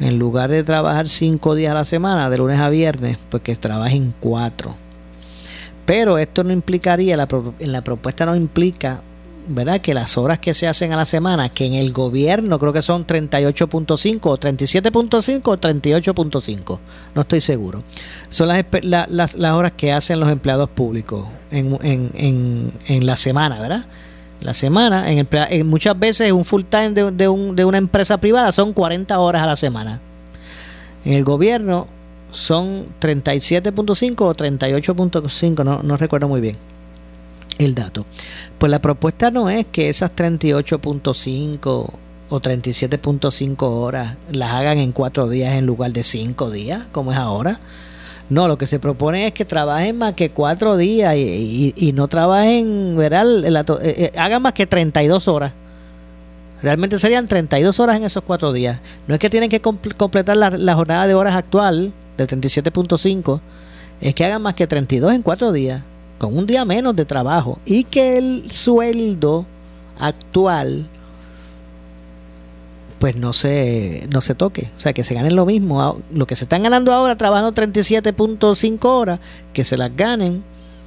En lugar de trabajar cinco días a la semana, de lunes a viernes, pues que trabajen cuatro. Pero esto no implicaría, en la propuesta no implica ¿verdad? Que las horas que se hacen a la semana, que en el gobierno creo que son 38.5 o 37.5 o 38.5, no estoy seguro. Son las, las, las, horas que hacen los empleados públicos en, en, en, en, la semana, ¿verdad? la semana. En el, muchas veces un full time de, de, un, de una empresa privada son 40 horas a la semana. En el gobierno son 37.5 o 38.5, no, no recuerdo muy bien el dato. Pues la propuesta no es que esas 38.5 o 37.5 horas las hagan en cuatro días en lugar de cinco días, como es ahora. No, lo que se propone es que trabajen más que cuatro días y, no trabajen, verán, eh, eh, hagan más que 32 horas. Realmente serían 32 horas en esos cuatro días. No es que tienen que completar la, la jornada de horas actual de 37.5, es que hagan más que 32 en cuatro días, con un día menos de trabajo y que el sueldo actual pues no se, no se toque. O sea, que se ganen lo mismo. Lo que se están ganando ahora trabajando 37.5 horas, que se las ganen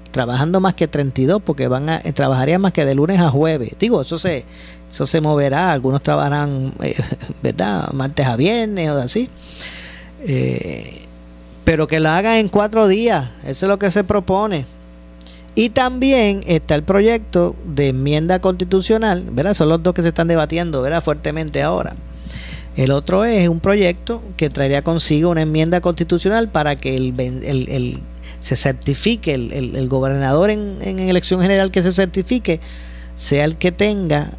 trabajando más que 32, porque van a trabajarían más que de lunes a jueves. Digo, eso se, eso se moverá. Algunos trabajarán, eh, [LAUGHS] ¿verdad? Martes a viernes o así. Eh, pero que lo hagan en cuatro días. Eso es lo que se propone. Y también está el proyecto de enmienda constitucional, ¿verdad? Son los dos que se están debatiendo, ¿verdad? Fuertemente ahora. El otro es un proyecto que traería consigo una enmienda constitucional para que el, se certifique, el, gobernador en, en, elección general que se certifique, sea el que tenga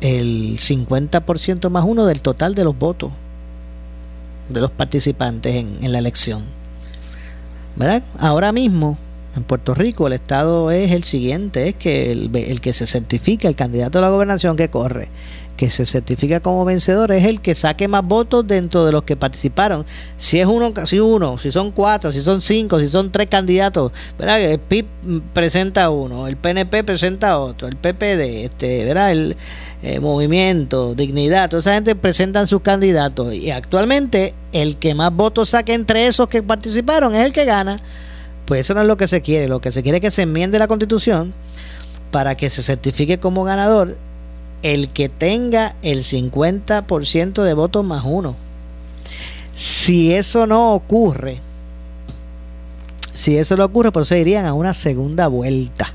el 50% más uno del total de los votos de los participantes en, en la elección. ¿Verdad? Ahora mismo en Puerto Rico el estado es el siguiente, es que el, el, que se certifica, el candidato a la gobernación que corre, que se certifica como vencedor es el que saque más votos dentro de los que participaron. Si es uno, si uno, si son cuatro, si son cinco, si son tres candidatos, ¿verdad? El PIB presenta uno, el PNP presenta otro, el PPD, este, ¿verdad? El eh, Movimiento, Dignidad, toda esa gente presentan sus candidatos y actualmente el que más votos saque entre esos que participaron es el que gana. Pues eso no es lo que se quiere, lo que se quiere es que se enmiende la constitución para que se certifique como ganador el que tenga el 50% de votos más uno. Si eso no ocurre, si eso no ocurre, pues se irían a una segunda vuelta.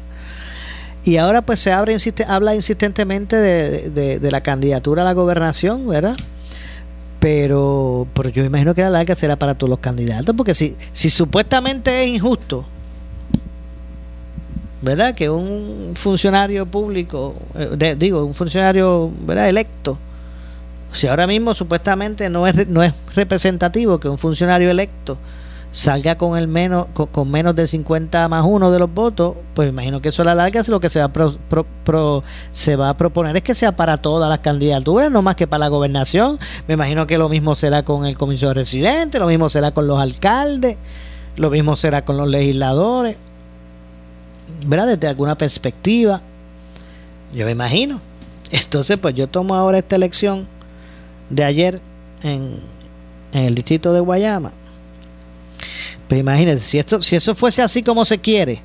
Y ahora pues se abre, habla insistentemente de, la candidatura a la gobernación, ¿verdad? Pero, pero yo imagino que la larga será para todos los candidatos, porque si, si supuestamente es injusto ¿verdad? Que un funcionario público, eh, digo, un funcionario, ¿verdad? Electo, si ahora mismo supuestamente no es, no es representativo que un funcionario electo salga con el menos con, menos del 50 más uno de los votos, pues imagino que eso a la larga es lo que se va, a se va a proponer es que sea para todas las candidaturas, no más que para la gobernación. Me imagino que lo mismo será con el comisario residente, lo mismo será con los alcaldes, lo mismo será con los legisladores. ¿verdad? Desde alguna perspectiva. Yo me imagino. Entonces, pues yo tomo ahora esta elección de ayer en, en el distrito de Guayama. Pues imagínense, si, esto, si eso fuese así como se quiere,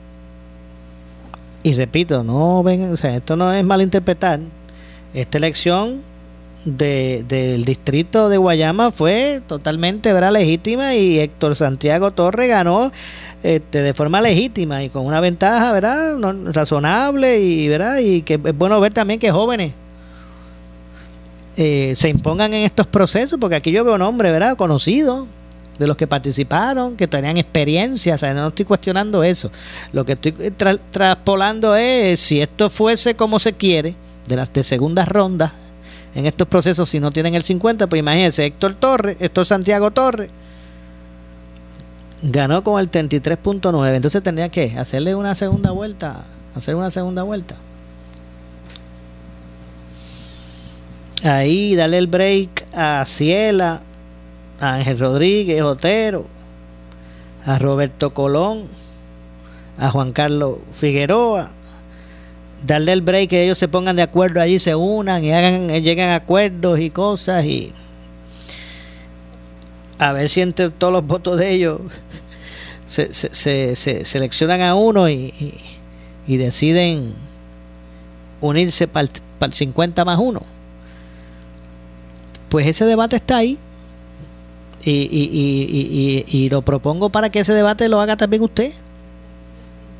y repito, no ven, o sea, esto no es malinterpretar, esta elección de, del distrito de Guayama fue totalmente ¿verdad? legítima y Héctor Santiago Torre ganó este, de forma legítima y con una ventaja, ¿verdad? razonable y, ¿verdad? Y que es bueno ver también que jóvenes eh, se impongan en estos procesos, porque aquí yo veo nombres, ¿verdad? Conocidos de los que participaron, que tenían experiencia, no estoy cuestionando eso. Lo que estoy traspolando es si esto fuese como se quiere, de las de segundas rondas, en estos procesos, si no tienen el 50, pues imagínense, Héctor Torres, Héctor Santiago Torres, ganó con el 33.9. Entonces tendría que hacerle una segunda vuelta. Hacer una segunda vuelta. Ahí darle el break a Ciela, a Ángel Rodríguez Otero, a Roberto Colón, a Juan Carlos Figueroa. Darle el break que ellos se pongan de acuerdo allí, se unan y hagan, lleguen a acuerdos y cosas y a ver si entre todos los votos de ellos [LAUGHS] se, se, se, seleccionan a uno y, y, deciden unirse para el, 50 más uno. Pues ese debate está ahí. Y, y, y, y, lo propongo para que ese debate lo haga también usted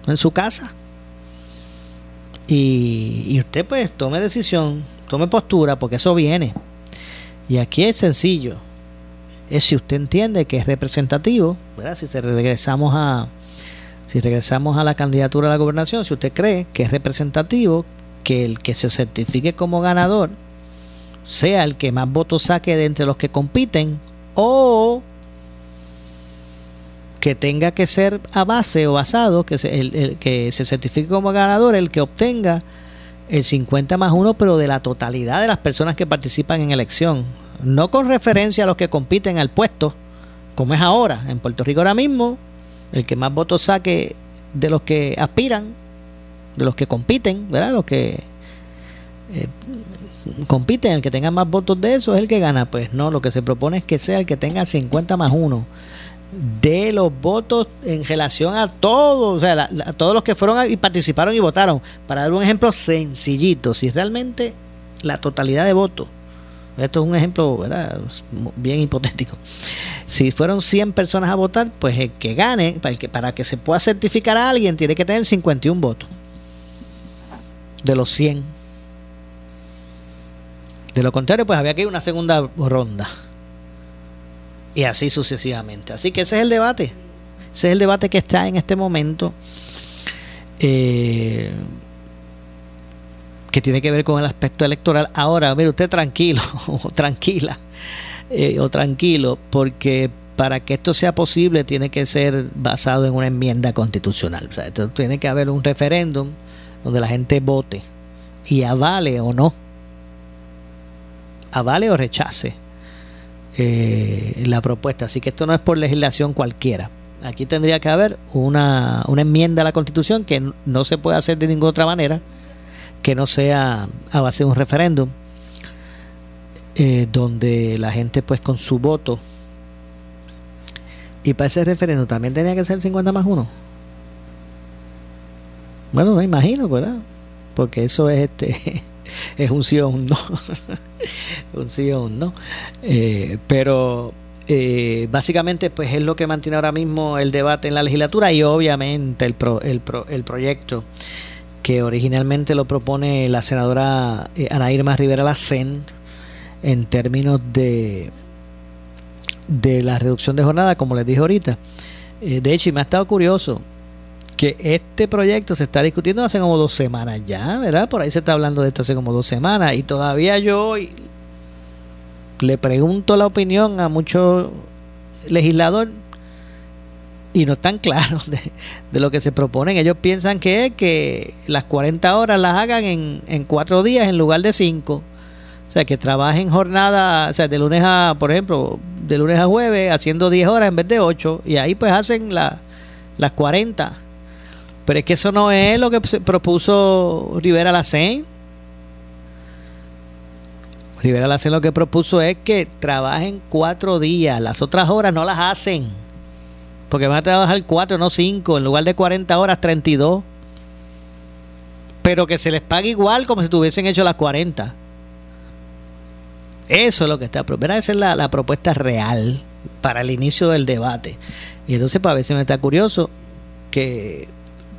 en su casa. Y, usted pues tome decisión, tome postura, porque eso viene. Y aquí es sencillo. Es si usted entiende que es representativo, ¿verdad? Si regresamos a si regresamos a la candidatura a la gobernación, si usted cree que es representativo, que el que se certifique como ganador sea el que más votos saque de entre los que compiten o que tenga que ser a base o basado, que se, el, que se certifique como ganador el que obtenga el 50 más 1, pero de la totalidad de las personas que participan en elección. No con referencia a los que compiten al puesto, como es ahora. En Puerto Rico ahora mismo, el que más votos saque de los que aspiran, de los que compiten, ¿verdad? Los que eh, compiten, el que tenga más votos de eso es el que gana. Pues no, lo que se propone es que sea el que tenga 50 más 1 de los votos en relación a todos, o sea, a todos los que fueron y participaron y votaron. Para dar un ejemplo sencillito, si realmente la totalidad de votos, esto es un ejemplo ¿verdad? bien hipotético, si fueron 100 personas a votar, pues el que gane, para, que, para que se pueda certificar a alguien, tiene que tener 51 votos de los 100. De lo contrario, pues había que ir una segunda ronda y así sucesivamente. Así que ese es el debate. Ese es el debate que está en este momento. Eh, que tiene que ver con el aspecto electoral. Ahora, mire usted tranquilo, [LAUGHS] o tranquila, eh, o tranquilo, porque para que esto sea posible tiene que ser basado en una enmienda constitucional. O sea, tiene que haber un referéndum donde la gente vote y avale o no, avale o rechace eh, la propuesta. Así que esto no es por legislación cualquiera. Aquí tendría que haber una, una enmienda a la Constitución que no se puede hacer de ninguna otra manera que no sea a base de un referéndum eh, donde la gente pues con su voto y para ese referéndum también tenía que ser 50 más 1 bueno me imagino verdad porque eso es este [LAUGHS] es un sí o un no. [LAUGHS] [LAUGHS] un sí o un no. Eh, pero eh, básicamente pues es lo que mantiene ahora mismo el debate en la legislatura y obviamente el, el, el proyecto que originalmente lo propone la senadora eh, Ana Irma Rivera Lacen en términos de de la reducción de jornada, como les dije ahorita. de hecho, me ha estado curioso, que este proyecto se está discutiendo hace como dos semanas ya, ¿verdad? Por ahí se está hablando de esto hace como dos semanas y todavía yo le pregunto la opinión a muchos legisladores y no están [LAUGHS] claros de, lo que se proponen. Ellos piensan que es que las 40 horas las hagan en, en cuatro días en lugar de cinco. O sea, que trabajen jornada, o sea, de lunes a, por ejemplo, de lunes a jueves, haciendo 10 horas en vez de 8, y ahí pues hacen la, las 40 pero es que eso no es lo que propuso Rivera Lacén. Rivera Lacén lo que propuso es que trabajen cuatro días. Las otras horas no las hacen. Porque van a trabajar cuatro, no cinco. En lugar de 40 horas, 32. Pero que se les pague igual como si tuviesen hecho las 40. Eso es lo que está. Esa es la, la propuesta real para el inicio del debate. Y entonces, para ver si me está curioso, que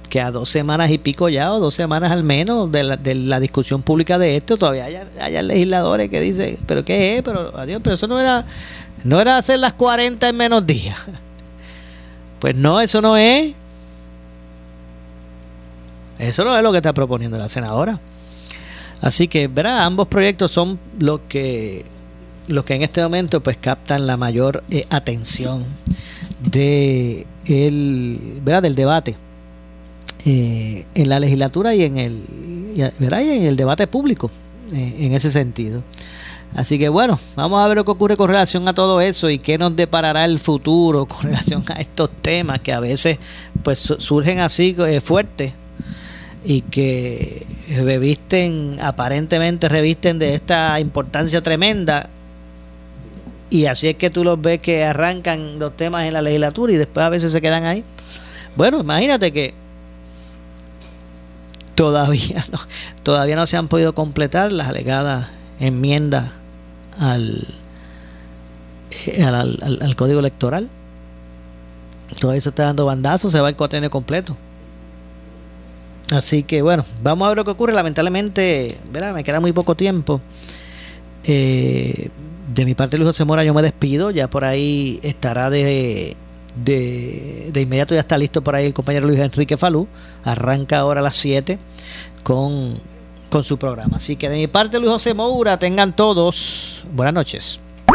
que a dos semanas y pico ya, o dos semanas al menos de la, de la discusión pública de esto, todavía haya, legisladores que dicen, pero ¿qué es? Pero, adiós, pero eso no era, no era hacer las 40 en menos días. [LAUGHS] Pues no, eso no es. Eso no es lo que está proponiendo la senadora. Así que, verá, ambos proyectos son los que, los que en este momento pues captan la mayor eh, atención de el, ¿verdad? del debate eh, en la legislatura y en el, en el debate público eh, en ese sentido. Así que bueno, vamos a ver lo que ocurre con relación a todo eso y qué nos deparará el futuro con [LAUGHS] relación a estos temas que a veces pues surgen así eh, fuertes y que revisten, aparentemente revisten de esta importancia tremenda y así es que tú los ves que arrancan los temas en la legislatura y después a veces se quedan ahí. Bueno, imagínate que todavía [LAUGHS] no, todavía no se han podido completar las alegadas enmiendas al, eh, al, código electoral. Todo eso está dando bandazos, se va el cuatrenio completo. Así que bueno, vamos a ver lo que ocurre. Lamentablemente, ¿verdad? me queda muy poco tiempo. Eh, de mi parte, Luis José Mora, yo me despido. Ya por ahí estará de, de, de inmediato, ya está listo por ahí el compañero Luis Enrique Falú. Arranca ahora a las 7 con, con su programa. Así que de mi parte, Luis José Moura, tengan todos buenas noches.